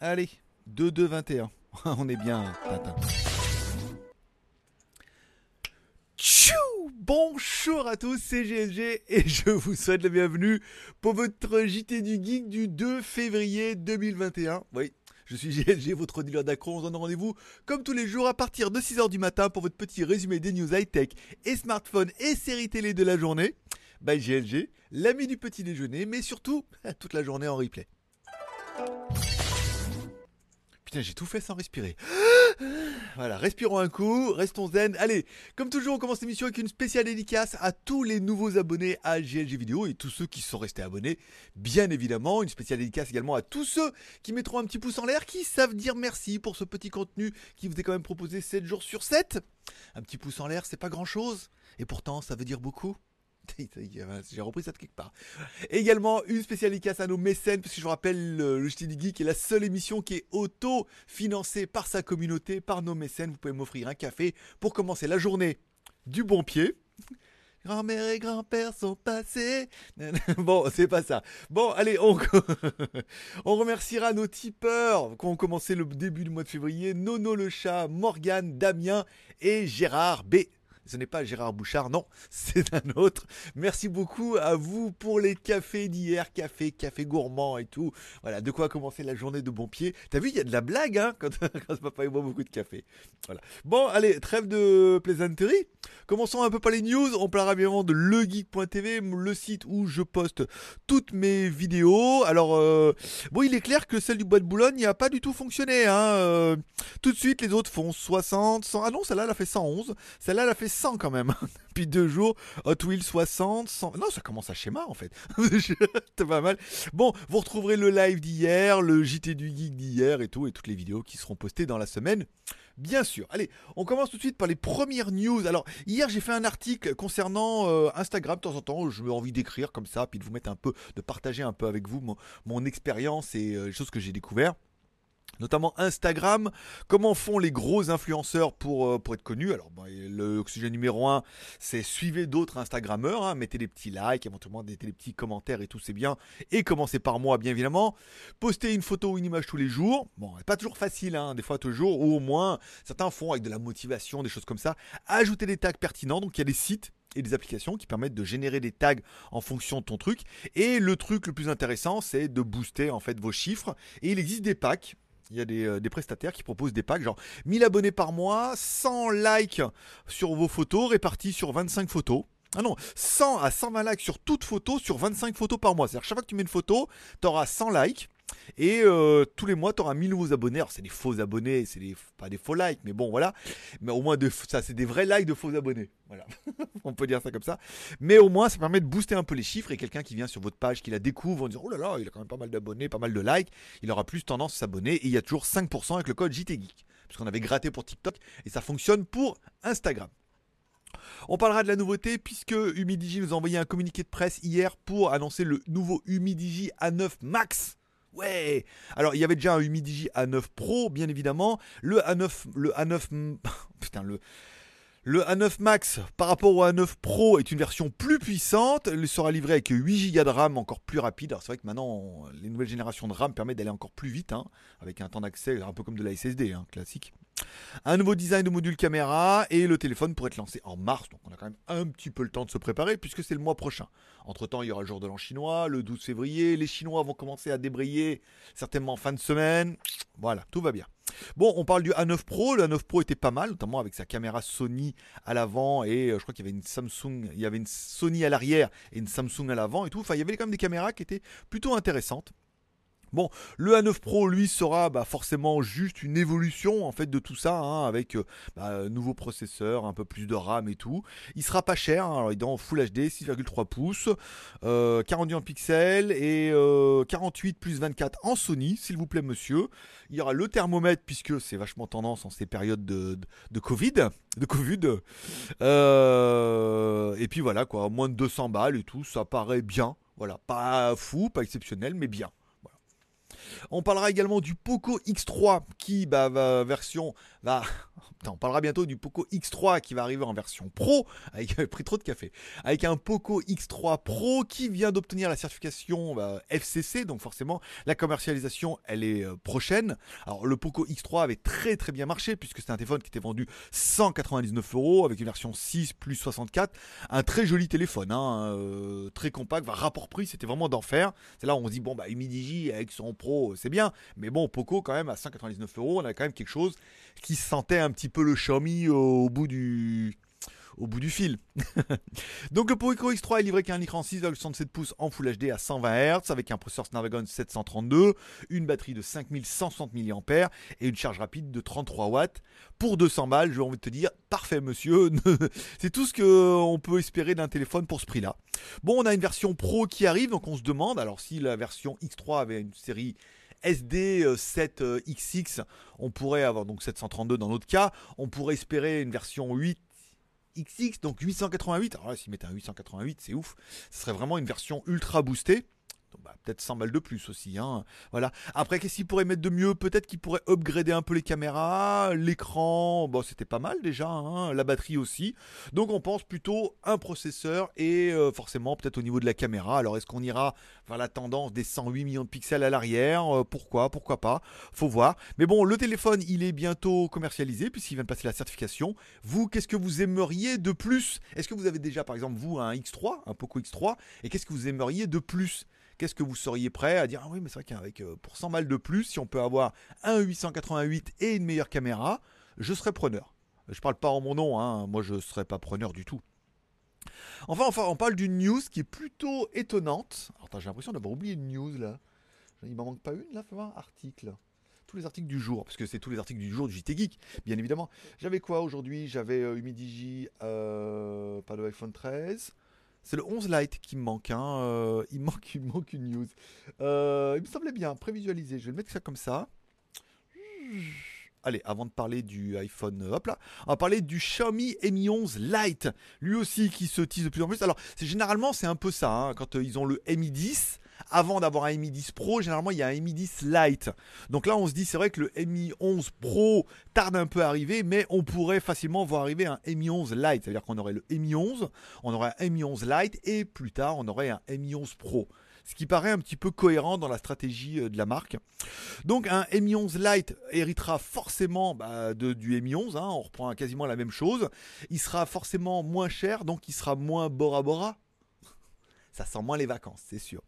Allez, 2-2-21. On est bien, Tintin. Tchou Bonjour à tous, c'est GLG et je vous souhaite la bienvenue pour votre JT du Geek du 2 février 2021. Oui, je suis GLG, votre dealer d'accro. On se donne rendez-vous comme tous les jours à partir de 6h du matin pour votre petit résumé des news high-tech et smartphones et séries télé de la journée. By GLG, l'ami du petit déjeuner, mais surtout toute la journée en replay. J'ai tout fait sans respirer. Voilà, respirons un coup, restons zen. Allez, comme toujours, on commence l'émission avec une spéciale dédicace à tous les nouveaux abonnés à GLG Vidéo et tous ceux qui sont restés abonnés, bien évidemment. Une spéciale dédicace également à tous ceux qui mettront un petit pouce en l'air, qui savent dire merci pour ce petit contenu qui vous est quand même proposé 7 jours sur 7. Un petit pouce en l'air, c'est pas grand chose, et pourtant ça veut dire beaucoup. J'ai repris ça de quelque part. Également, une spéciale dédicace à nos mécènes, parce que je vous rappelle, le, du Geek est la seule émission qui est auto-financée par sa communauté, par nos mécènes. Vous pouvez m'offrir un café pour commencer la journée du bon pied. Grand-mère et grand-père sont passés. bon, c'est pas ça. Bon, allez, on, on remerciera nos tipeurs qui ont commencé le début du mois de février. Nono le chat, Morgane, Damien et Gérard B. Ce n'est pas Gérard Bouchard, non, c'est un autre. Merci beaucoup à vous pour les cafés d'hier, café, café gourmand et tout. Voilà, de quoi commencer la journée de bon pied. T'as vu, il y a de la blague, hein, quand, quand papa boit beaucoup de café. Voilà. Bon, allez, trêve de plaisanterie. Commençons un peu par les news. On parlera bien de legeek.tv, le site où je poste toutes mes vidéos. Alors, euh, bon, il est clair que celle du bois de Boulogne n'a pas du tout fonctionné. Hein. Euh, tout de suite, les autres font 60, 100. Ah non, celle-là, elle a fait 111. Celle-là, elle a fait 100 quand même. Depuis deux jours, Hot Wheels 60, 100. Non, ça commence à schéma en fait. C'est pas mal. Bon, vous retrouverez le live d'hier, le JT du Geek d'hier et tout, et toutes les vidéos qui seront postées dans la semaine. Bien sûr. Allez, on commence tout de suite par les premières news. Alors, hier, j'ai fait un article concernant euh, Instagram. De temps en temps, je me envie d'écrire comme ça, puis de vous mettre un peu, de partager un peu avec vous mon, expérience et euh, les choses que j'ai découvert notamment Instagram, comment font les gros influenceurs pour, euh, être connus? Alors, le sujet numéro un, c'est suivez d'autres Instagrammeurs, hein. mettez des petits likes, éventuellement mettez des petits commentaires et tout, c'est bien. Et commencez par moi, bien évidemment. Postez une photo ou une image tous les jours. Bon, pas toujours facile, hein, des fois toujours, ou au moins, certains font avec de la motivation, des choses comme ça. Ajoutez des tags pertinents, donc il y a des sites et des applications qui permettent de générer des tags en fonction de ton truc. Et le truc le plus intéressant, c'est de booster en fait vos chiffres. Et il existe des packs il y a des, euh, des, prestataires qui proposent des packs, genre 1000 abonnés par mois, 100 likes sur vos photos répartis sur 25 photos. Ah non, 100 à 120 likes sur toute photo sur 25 photos par mois. C'est-à-dire chaque fois que tu mets une photo, tu auras 100 likes. Et euh, tous les mois, tu auras 1000 nouveaux abonnés. Alors, c'est des faux abonnés, c'est pas des faux likes, mais bon, voilà. Mais au moins, ça, c'est des vrais likes de faux abonnés. Voilà. On peut dire ça comme ça. Mais au moins, ça permet de booster un peu les chiffres. Et quelqu'un qui vient sur votre page, qui la découvre en disant Oh là là, il a quand même pas mal d'abonnés, pas mal de likes, il aura plus tendance à s'abonner. Et il y a toujours 5% avec le code JTGeek. Parce qu'on avait gratté pour TikTok. Et ça fonctionne pour Instagram. On parlera de la nouveauté puisque Humidigi nous a envoyé un communiqué de presse hier pour annoncer le nouveau Humidigi A9 Max. Ouais Alors, il y avait déjà un Humidigi A9 Pro, bien évidemment. Le A9... Le A9... Putain, le... Le A9 Max par rapport au A9 Pro est une version plus puissante. Il sera livré avec 8 Go de RAM encore plus rapide. Alors c'est vrai que maintenant les nouvelles générations de RAM permettent d'aller encore plus vite, hein, avec un temps d'accès un peu comme de la SSD, hein, classique. Un nouveau design de module caméra et le téléphone pourrait être lancé en mars. Donc on a quand même un petit peu le temps de se préparer puisque c'est le mois prochain. Entre temps, il y aura le jour de l'an chinois, le 12 février. Les Chinois vont commencer à débrayer certainement en fin de semaine. Voilà, tout va bien. Bon, on parle du A9 Pro. Le A9 Pro était pas mal, notamment avec sa caméra Sony à l'avant et euh, je crois qu'il y avait une Samsung, il y avait une Sony à l'arrière et une Samsung à l'avant et tout. Enfin, il y avait quand même des caméras qui étaient plutôt intéressantes. Bon, le A9 Pro, lui, sera bah, forcément juste une évolution en fait de tout ça, hein, avec euh, bah, nouveau processeur, un peu plus de RAM et tout. Il sera pas cher, hein, alors il est en Full HD, 6,3 pouces, euh, 42 en pixels et 48 euh, plus 24 en Sony, s'il vous plaît, monsieur. Il y aura le thermomètre puisque c'est vachement tendance en ces périodes de, Covid, de Covid. Euh, et puis voilà moins de 200 balles et tout, ça paraît bien. Voilà, pas fou, pas exceptionnel, mais bien. On parlera également du Poco X3 qui bah, version on parlera bientôt du Poco X3 qui va arriver en version Pro, avec pris trop de café, avec un Poco X3 Pro qui vient d'obtenir la certification bah, FCC, donc forcément la commercialisation elle est euh, prochaine. Alors le Poco X3 avait très très bien marché puisque c'était un téléphone qui était vendu 199 euros avec une version 6 plus 64, un très joli téléphone, hein, euh, très compact, rapport prix c'était vraiment d'enfer. C'est là où on se dit bon bah Humidigi avec son Pro c'est bien, mais bon Poco quand même à 199 euros on a quand même quelque chose qui sentait un petit peu le Xiaomi au bout du fil. Donc le Poco X3 est livré qu'un écran 6,67 pouces en Full HD à 120 Hz avec un processeur Snapdragon 732, une batterie de 5160 mAh et une charge rapide de 33 watts. Pour 200 balles, j'ai envie de te dire, parfait monsieur, c'est tout ce qu'on peut espérer d'un téléphone pour ce prix-là. Bon, on a une version Pro qui arrive, donc on se demande, alors si la version X3 avait une série SD7XX, on pourrait avoir donc 732 dans notre cas, on pourrait espérer une version 8 XX, donc 888. Alors là, s'ils mettaient un 888, c'est ouf. Ce serait vraiment une version ultra boostée. Bah, peut-être 100 balles de plus aussi. Hein. Voilà. Après, qu'est-ce qu'il pourrait mettre de mieux? Peut-être qu'il pourrait upgrader un peu les caméras, l'écran. Bon, c'était pas mal déjà. Hein. La batterie aussi. Donc, on pense plutôt un processeur et euh, forcément peut-être au niveau de la caméra. Alors, est-ce qu'on ira vers la tendance des 108 millions de pixels à l'arrière? Euh, Pourquoi? Pourquoi pas? Faut voir. Mais bon, le téléphone, il est bientôt commercialisé puisqu'il vient de passer la certification. Vous, qu'est-ce que vous aimeriez de plus? Est-ce que vous avez déjà, par exemple, vous, un X3, un Poco X3 Et qu'est-ce que vous aimeriez de plus? Qu'est-ce que vous seriez prêt à dire Ah oui, mais c'est vrai qu'avec euh, pour 100 balles de plus, si on peut avoir un 888 et une meilleure caméra, je serais preneur. Je parle pas en mon nom, hein, moi je serais pas preneur du tout. Enfin, on parle d'une news qui est plutôt étonnante. J'ai l'impression d'avoir oublié une news là. Il m'en manque pas une là, faut voir, article. Tous les articles du jour, parce que c'est tous les articles du jour du JT Geek, bien évidemment. J'avais quoi aujourd'hui? J'avais euh, Humidigi, euh, pas de iPhone 13. C'est le 11 Lite qui me manque. Hein. Euh, il, manque manque une news. Euh, il me semblait bien, prévisualisé. Je vais mettre ça comme ça. Allez, avant de parler du iPhone, hop là, on va parler du Xiaomi Mi 11 Lite. Lui aussi qui se tease de plus en plus. Alors, généralement c'est un peu ça. Hein. quand euh, ils ont le Mi 10, avant d'avoir un Mi 10 Pro, généralement il y a un Mi 10 Lite. Donc là on se dit c'est vrai que le Mi 11 Pro tarde un peu à arriver, mais on pourrait facilement voir arriver un Mi 11 Lite. C'est-à-dire qu'on aurait le Mi 11, on aurait un Mi 11 Lite et plus tard on aurait un Mi 11 Pro ce qui paraît un petit peu cohérent dans la stratégie euh, de la marque. Donc un Mi 11 Lite héritera forcément bah, de, du Mi 11, hein. on reprend quasiment la même chose. Il sera forcément moins cher, donc il sera moins Bora Bora, ça sent moins les vacances, c'est sûr.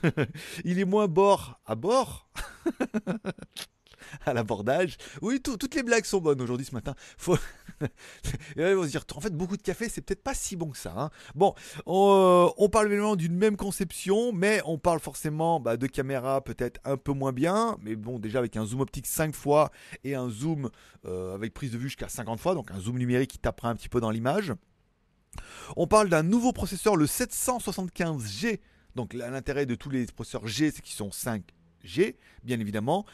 il est moins bord à bord. à l'abordage. Oui, toutes les blagues sont bonnes aujourd'hui ce matin. Faut... Dire, en fait, beaucoup de café, c'est peut-être pas si bon que ça. Hein. Bon, on, euh, parle évidemment d'une même conception, mais on parle forcément bah, de caméra peut-être un peu moins bien, mais bon, déjà avec un zoom optique 5 fois et un zoom euh, avec prise de vue jusqu'à 50 fois, donc un zoom numérique qui tapera un petit peu dans l'image. On parle d'un nouveau processeur, le 775G. Donc l'intérêt de tous les processeurs G, c'est qu'ils sont 5G, bien évidemment.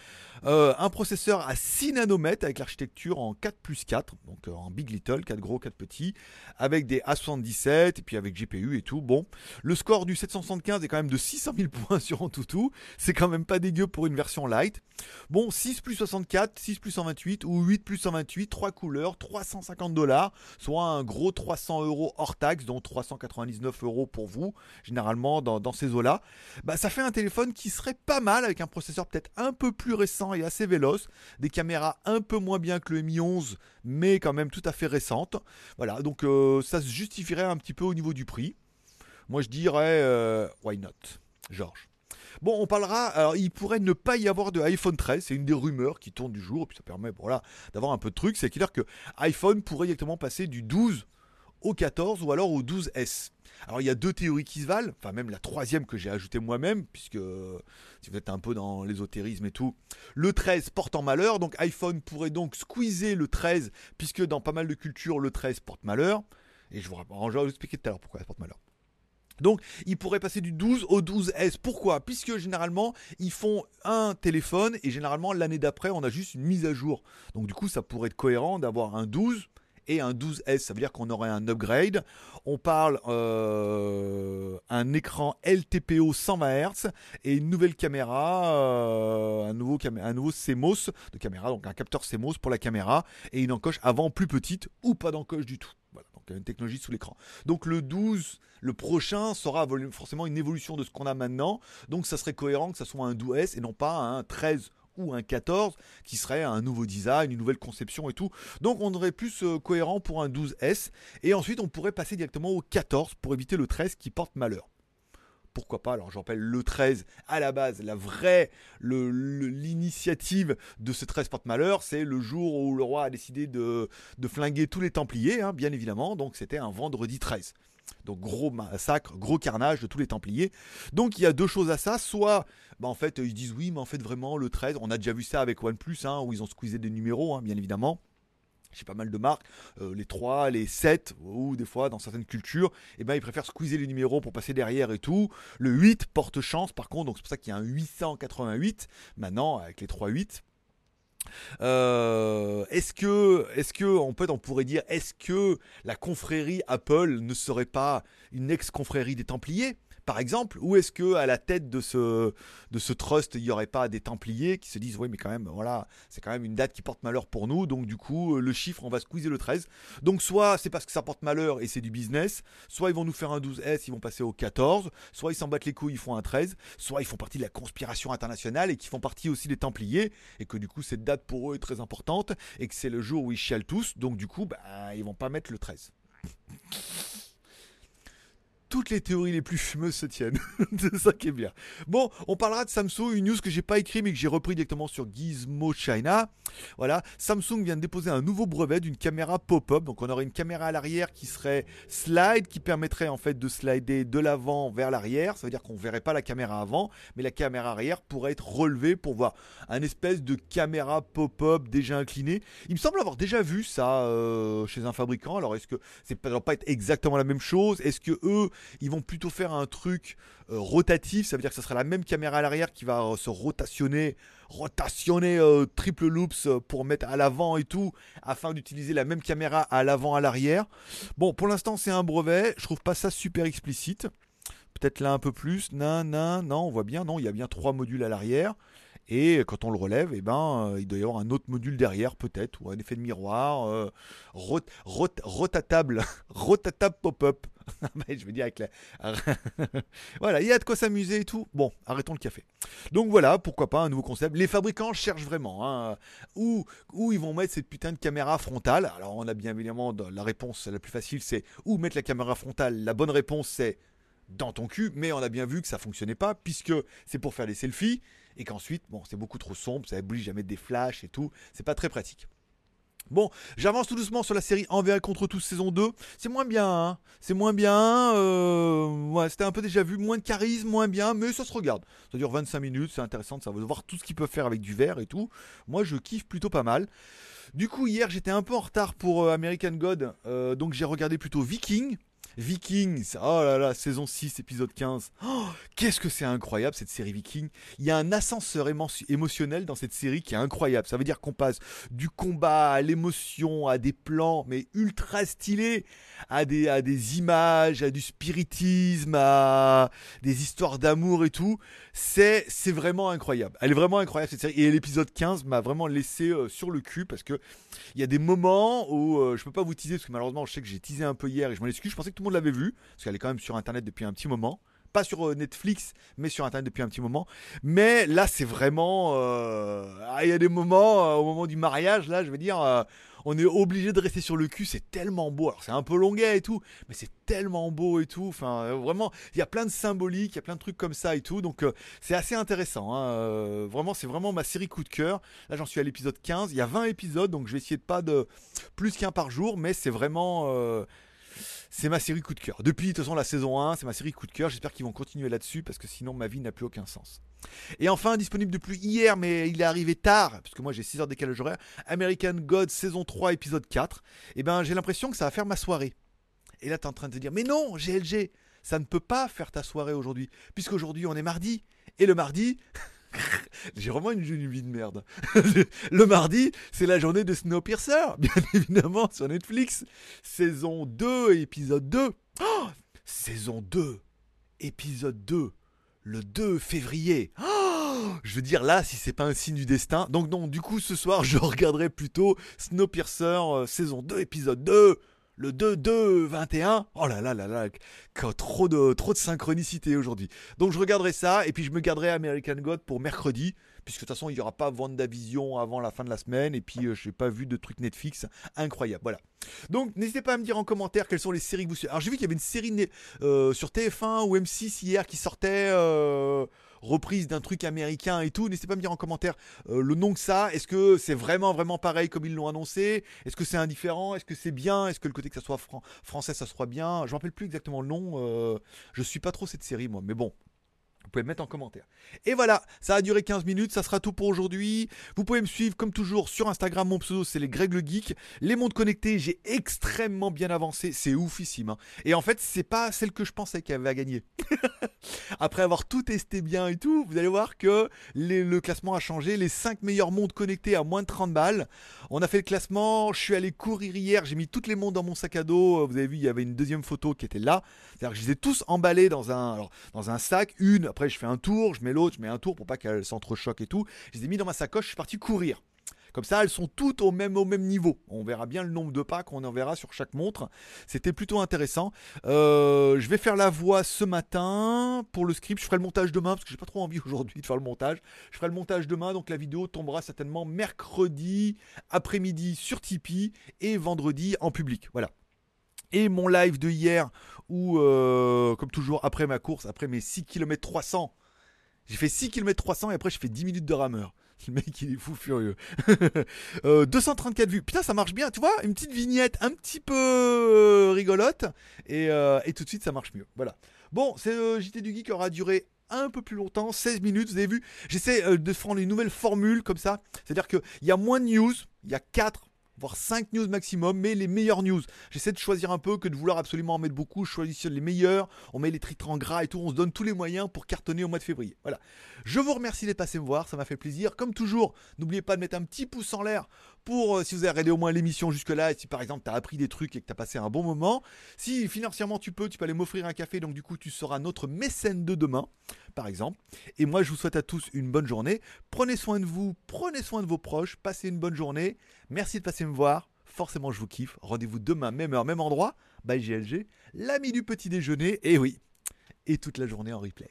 Euh, un processeur à 6 nanomètres avec l'architecture en 4 plus 4, donc euh, en big little, 4 gros, 4 petits, avec des A77 et puis avec GPU et tout. Bon, le score du 775 est quand même de 600 000 points sur Antutu, c'est quand même pas dégueu pour une version light. Bon, 6 plus 64, 6 plus 128 ou 8 plus 128, 3 couleurs, 350 dollars, soit un gros 300 euros hors taxe, dont 399 euros pour vous, généralement dans, ces eaux-là. Bah, ça fait un téléphone qui serait pas mal un processeur peut-être un peu plus récent et assez véloce, des caméras un peu moins bien que le Mi 11, mais quand même tout à fait récentes. Voilà, donc euh, ça se justifierait un petit peu au niveau du prix. Moi je dirais euh, why not, Georges? Bon, on parlera. Alors, il pourrait ne pas y avoir de iPhone 13. C'est une des rumeurs qui tourne du jour. Et puis, ça permet voilà, d'avoir un peu de trucs. C'est dire que iPhone pourrait directement passer du 12 au 14 ou alors au 12S. Alors il y a deux théories qui se valent, enfin même la troisième que j'ai ajoutée moi-même, puisque si vous êtes un peu dans l'ésotérisme et tout, le 13 porte en malheur, donc iPhone pourrait donc squeezer le 13, puisque dans pas mal de cultures, le 13 porte malheur. Et je vous, je vais vous expliquer tout à l'heure pourquoi ça porte malheur. Donc, il pourrait passer du 12 au 12S. Pourquoi? Puisque généralement, ils font un téléphone et généralement, l'année d'après, on a juste une mise à jour. Donc, du coup, ça pourrait être cohérent d'avoir un 12 et un 12S. Ça veut dire qu'on aurait un upgrade. On parle euh, un écran LTPO 120 Hz et une nouvelle caméra, euh, un, nouveau un nouveau CMOS de caméra, donc un capteur CMOS pour la caméra et une encoche avant plus petite ou pas d'encoche du tout. Voilà, donc une technologie sous l'écran. Donc le 12, le prochain sera forcément une évolution de ce qu'on a maintenant. Donc ça serait cohérent que ça soit un 12S et non pas un 13 ou un 14 qui serait un nouveau design, une nouvelle conception et tout. Donc on aurait plus euh, cohérent pour un 12S et ensuite on pourrait passer directement au 14 pour éviter le 13 qui porte malheur pourquoi pas? Alors, je rappelle le 13 à la base, la vraie, l'initiative de ce 13 porte-malheur, c'est le jour où le roi a décidé de, flinguer tous les Templiers, hein, bien évidemment. Donc, c'était un vendredi 13. Donc gros massacre, gros carnage de tous les Templiers. Donc il y a deux choses à ça. Soit, bah, en fait, ils disent oui, mais en fait vraiment le 13, on a déjà vu ça avec OnePlus, hein, où ils ont squeezé des numéros, hein, bien évidemment j'ai pas mal de marques, euh, les 3, les 7, ou des fois dans certaines cultures, eh ben, ils préfèrent squeezer les numéros pour passer derrière et tout. Le 8 porte chance par contre, donc c'est pour ça qu'il y a un 888 maintenant avec les 3 8. Euh, est-ce que, est-ce que, en fait, on pourrait dire, est-ce que la confrérie Apple ne serait pas une ex-confrérie des Templiers? Par exemple Ou est-ce que à la tête de ce, de ce trust, il n'y aurait pas des Templiers qui se disent oui mais quand même voilà c'est quand même une date qui porte malheur pour nous donc du coup euh, le chiffre on va squeezer le 13. Donc soit c'est parce que ça porte malheur et c'est du business, soit ils vont nous faire un 12S, ils vont passer au 14, soit ils s'en battent les couilles, ils font un 13, soit ils font partie de la conspiration internationale et qui font partie aussi des Templiers et que du coup cette date pour eux est très importante et que c'est le jour où ils chialent tous donc du coup bah, ils vont pas mettre le 13 toutes les théories les plus fumeuses se tiennent. c'est ça qui est bien. Bon, on parlera de Samsung, une news que j'ai pas écrit mais que j'ai repris directement sur Gizmo China. Voilà, Samsung vient de déposer un nouveau brevet d'une caméra pop-up. Donc on aurait une caméra à l'arrière qui serait slide, qui permettrait en fait de slider de l'avant vers l'arrière. Ça veut dire qu'on verrait pas la caméra avant, mais la caméra arrière pourrait être relevée pour voir un espèce de caméra pop-up déjà inclinée. Il me semble avoir déjà vu ça euh, chez un fabricant. Alors est-ce que c'est pas pas être exactement la même chose? Est-ce que eux ils vont plutôt faire un truc euh, rotatif, ça veut dire que ce sera la même caméra à l'arrière qui va euh, se rotationner, rotationner euh, triple loops pour mettre à l'avant et tout, afin d'utiliser la même caméra à l'avant, à l'arrière. Bon, pour l'instant c'est un brevet, je trouve pas ça super explicite. Peut-être là un peu plus, non, non, non, on voit bien, non, il y a bien trois modules à l'arrière. Et quand on le relève, eh ben, il doit y avoir un autre module derrière, peut-être, ou un effet de miroir, rotatable, rotatable pop-up. je veux dire avec la... voilà, il y a de quoi s'amuser et tout. Bon, arrêtons le café. Donc voilà, pourquoi pas un nouveau concept. Les fabricants cherchent vraiment hein, où, où ils vont mettre cette putain de caméra frontale? Alors on a bien évidemment la réponse la plus facile, c'est où mettre la caméra frontale? La bonne réponse c'est dans ton cul, mais on a bien vu que ça fonctionnait pas puisque c'est pour faire des selfies et qu'ensuite, bon, c'est beaucoup trop sombre, ça oblige à mettre des flashs et tout. C'est pas très pratique. Bon, j'avance tout doucement sur la série Envers contre tous saison 2. C'est moins bien, hein. C'est moins bien. Euh, ouais, c'était un peu déjà vu. Moins de charisme, moins bien, mais ça se regarde. Ça dure 25 minutes, c'est intéressant de savoir voir tout ce qu'il peut faire avec du verre et tout. Moi, je kiffe plutôt pas mal. Du coup, hier, j'étais un peu en retard pour euh, American God, euh, donc j'ai regardé plutôt Viking. Vikings, oh là là, saison 6, épisode 15. Qu'est-ce que c'est incroyable cette série Viking. Il y a un ascenseur émotionnel dans cette série qui est incroyable. Ça veut dire qu'on passe du combat à l'émotion, à des plans, mais ultra stylés, à des, images, à du spiritisme, à des histoires d'amour et tout. C'est vraiment incroyable. Elle est vraiment incroyable cette série. Et l'épisode 15 m'a vraiment laissé euh, sur le cul parce que il y a des moments où euh, je peux pas vous teaser parce que malheureusement je sais que j'ai teasé un peu hier et je m'en excuse. Je pensais que tout le monde l'avait vu parce qu'elle est quand même sur internet depuis un petit moment pas sur euh, Netflix, mais sur Internet depuis un petit moment. Mais là, c'est vraiment... Ah, il y a des moments, au moment du mariage, là, je veux dire, on est obligé de rester sur le cul, c'est tellement beau. Alors c'est un peu longuet et tout, mais c'est tellement beau et tout. Enfin, euh, vraiment, il y a plein de symboliques, il y a plein de trucs comme ça et tout. Donc euh, c'est assez intéressant. Hein. Euh, vraiment, c'est vraiment ma série coup de cœur. Là, j'en suis à l'épisode 15. Il y a 20 épisodes, donc je vais essayer de pas de plus qu'un par jour, mais c'est vraiment c'est ma série coup de cœur. Depuis, de toute façon, la saison 1, c'est ma série coup de cœur. J'espère qu'ils vont continuer là-dessus parce que sinon, ma vie n'a plus aucun sens. Et enfin, disponible depuis hier, mais il est arrivé tard, parce que moi j'ai 6 heures décalage horaire, American God saison 3, épisode 4. Et eh ben, j'ai l'impression que ça va faire ma soirée. Et là, tu es en train de te dire, mais non, GLG, ça ne peut pas faire ta soirée aujourd'hui, puisqu'aujourd'hui on est mardi. Et le mardi, J'ai vraiment une, une vie de merde. le mardi, c'est la journée de Snowpiercer, bien évidemment, sur Netflix. Saison 2, épisode 2. Oh saison 2, épisode 2, le 2 février. Oh je veux dire là, si c'est pas un signe du destin. Donc non, du coup ce soir, je regarderai plutôt Snowpiercer euh, saison 2 épisode 2 le 2-2-21. Oh là là là là, trop de, trop de synchronicité aujourd'hui. Donc je regarderai ça et puis je me garderai American God pour mercredi. Puisque de toute façon, il n'y aura pas Vision avant la fin de la semaine. Et puis, euh, je n'ai pas vu de trucs Netflix incroyable. Voilà. Donc, n'hésitez pas à me dire en commentaire quelles sont les séries que vous suivez. Alors, j'ai vu qu'il y avait une série euh, sur TF1 ou M6 hier qui sortait. Euh, reprise d'un truc américain et tout. N'hésitez pas à me dire en commentaire euh, le nom que ça. Est-ce que c'est vraiment vraiment pareil comme ils l'ont annoncé? Est-ce que c'est indifférent? Est-ce que c'est bien? Est-ce que le côté que ça soit français ça soit bien? Je me rappelle plus exactement le nom. Euh, je suis pas trop cette série moi, mais bon, vous pouvez me mettre en commentaire. Et voilà, ça a duré 15 minutes, ça sera tout pour aujourd'hui. Vous pouvez me suivre comme toujours sur Instagram, mon pseudo c'est les Greg le Geek. Les montres connectées, j'ai extrêmement bien avancé, c'est oufissime. Hein. Et en fait, c'est pas celle que je pensais qu'elle avait à gagner. Après avoir tout testé bien et tout, vous allez voir que le classement a changé. Les 5 meilleures montres connectées à moins de 30 balles. On a fait le classement, je suis allé courir hier, j'ai mis toutes les montres dans mon sac à dos. Vous avez vu, il y avait une deuxième photo qui était là. C'est-à-dire que je les ai tous emballés dans un, dans un sac, une après, je fais un tour, je mets l'autre, je mets un tour pour pas qu'elles s'entrechoquent et tout. Je les ai mis dans ma sacoche, je suis parti courir. Comme ça, elles sont toutes au même, au même niveau. On verra bien le nombre de pas qu'on en verra sur chaque montre. C'était plutôt intéressant. Euh, je vais faire la voix ce matin pour le script. Je ferai le montage demain parce que j'ai pas trop envie aujourd'hui de faire le montage. Je ferai le montage demain, donc la vidéo tombera certainement mercredi après-midi sur Tipeee et vendredi en public. Voilà et mon live de hier où, euh, comme toujours, après ma course, après mes 6 km 300, j'ai fait 6 km 300 et après je fais 10 minutes de rameur. Le mec il est fou furieux. 234 euh, vues. Putain ça marche bien, tu vois, une petite vignette un petit peu euh, rigolote et, et, tout de suite ça marche mieux. Voilà. Bon, c'est JT du Geek aura duré un peu plus longtemps, 16 minutes, vous avez vu. J'essaie de prendre une nouvelle formule comme ça. C'est-à-dire qu'il y a moins de news, il y a 4 voire 5 news maximum, mais les meilleures news. J'essaie de choisir un peu que de vouloir absolument en mettre beaucoup. Je choisis les meilleurs, on met les titres en gras et tout, on se donne tous les moyens pour cartonner au mois de février. Voilà. Je vous remercie d'être passé me voir, ça m'a fait plaisir. Comme toujours, n'oubliez pas de mettre un petit pouce en l'air pour euh, si vous avez regardé au moins l'émission jusque-là et si par exemple tu as appris des trucs et que tu as passé un bon moment. Si financièrement tu peux, tu peux aller m'offrir un café, donc du coup tu seras notre mécène de demain, par exemple. Et moi je vous souhaite à tous une bonne journée. Prenez soin de vous, prenez soin de vos proches, passez une bonne journée. Merci de passer me voir. Forcément, je vous kiffe. Rendez-vous demain, même heure, même endroit. Bye GLG, l'ami du petit déjeuner. Et oui, et toute la journée en replay.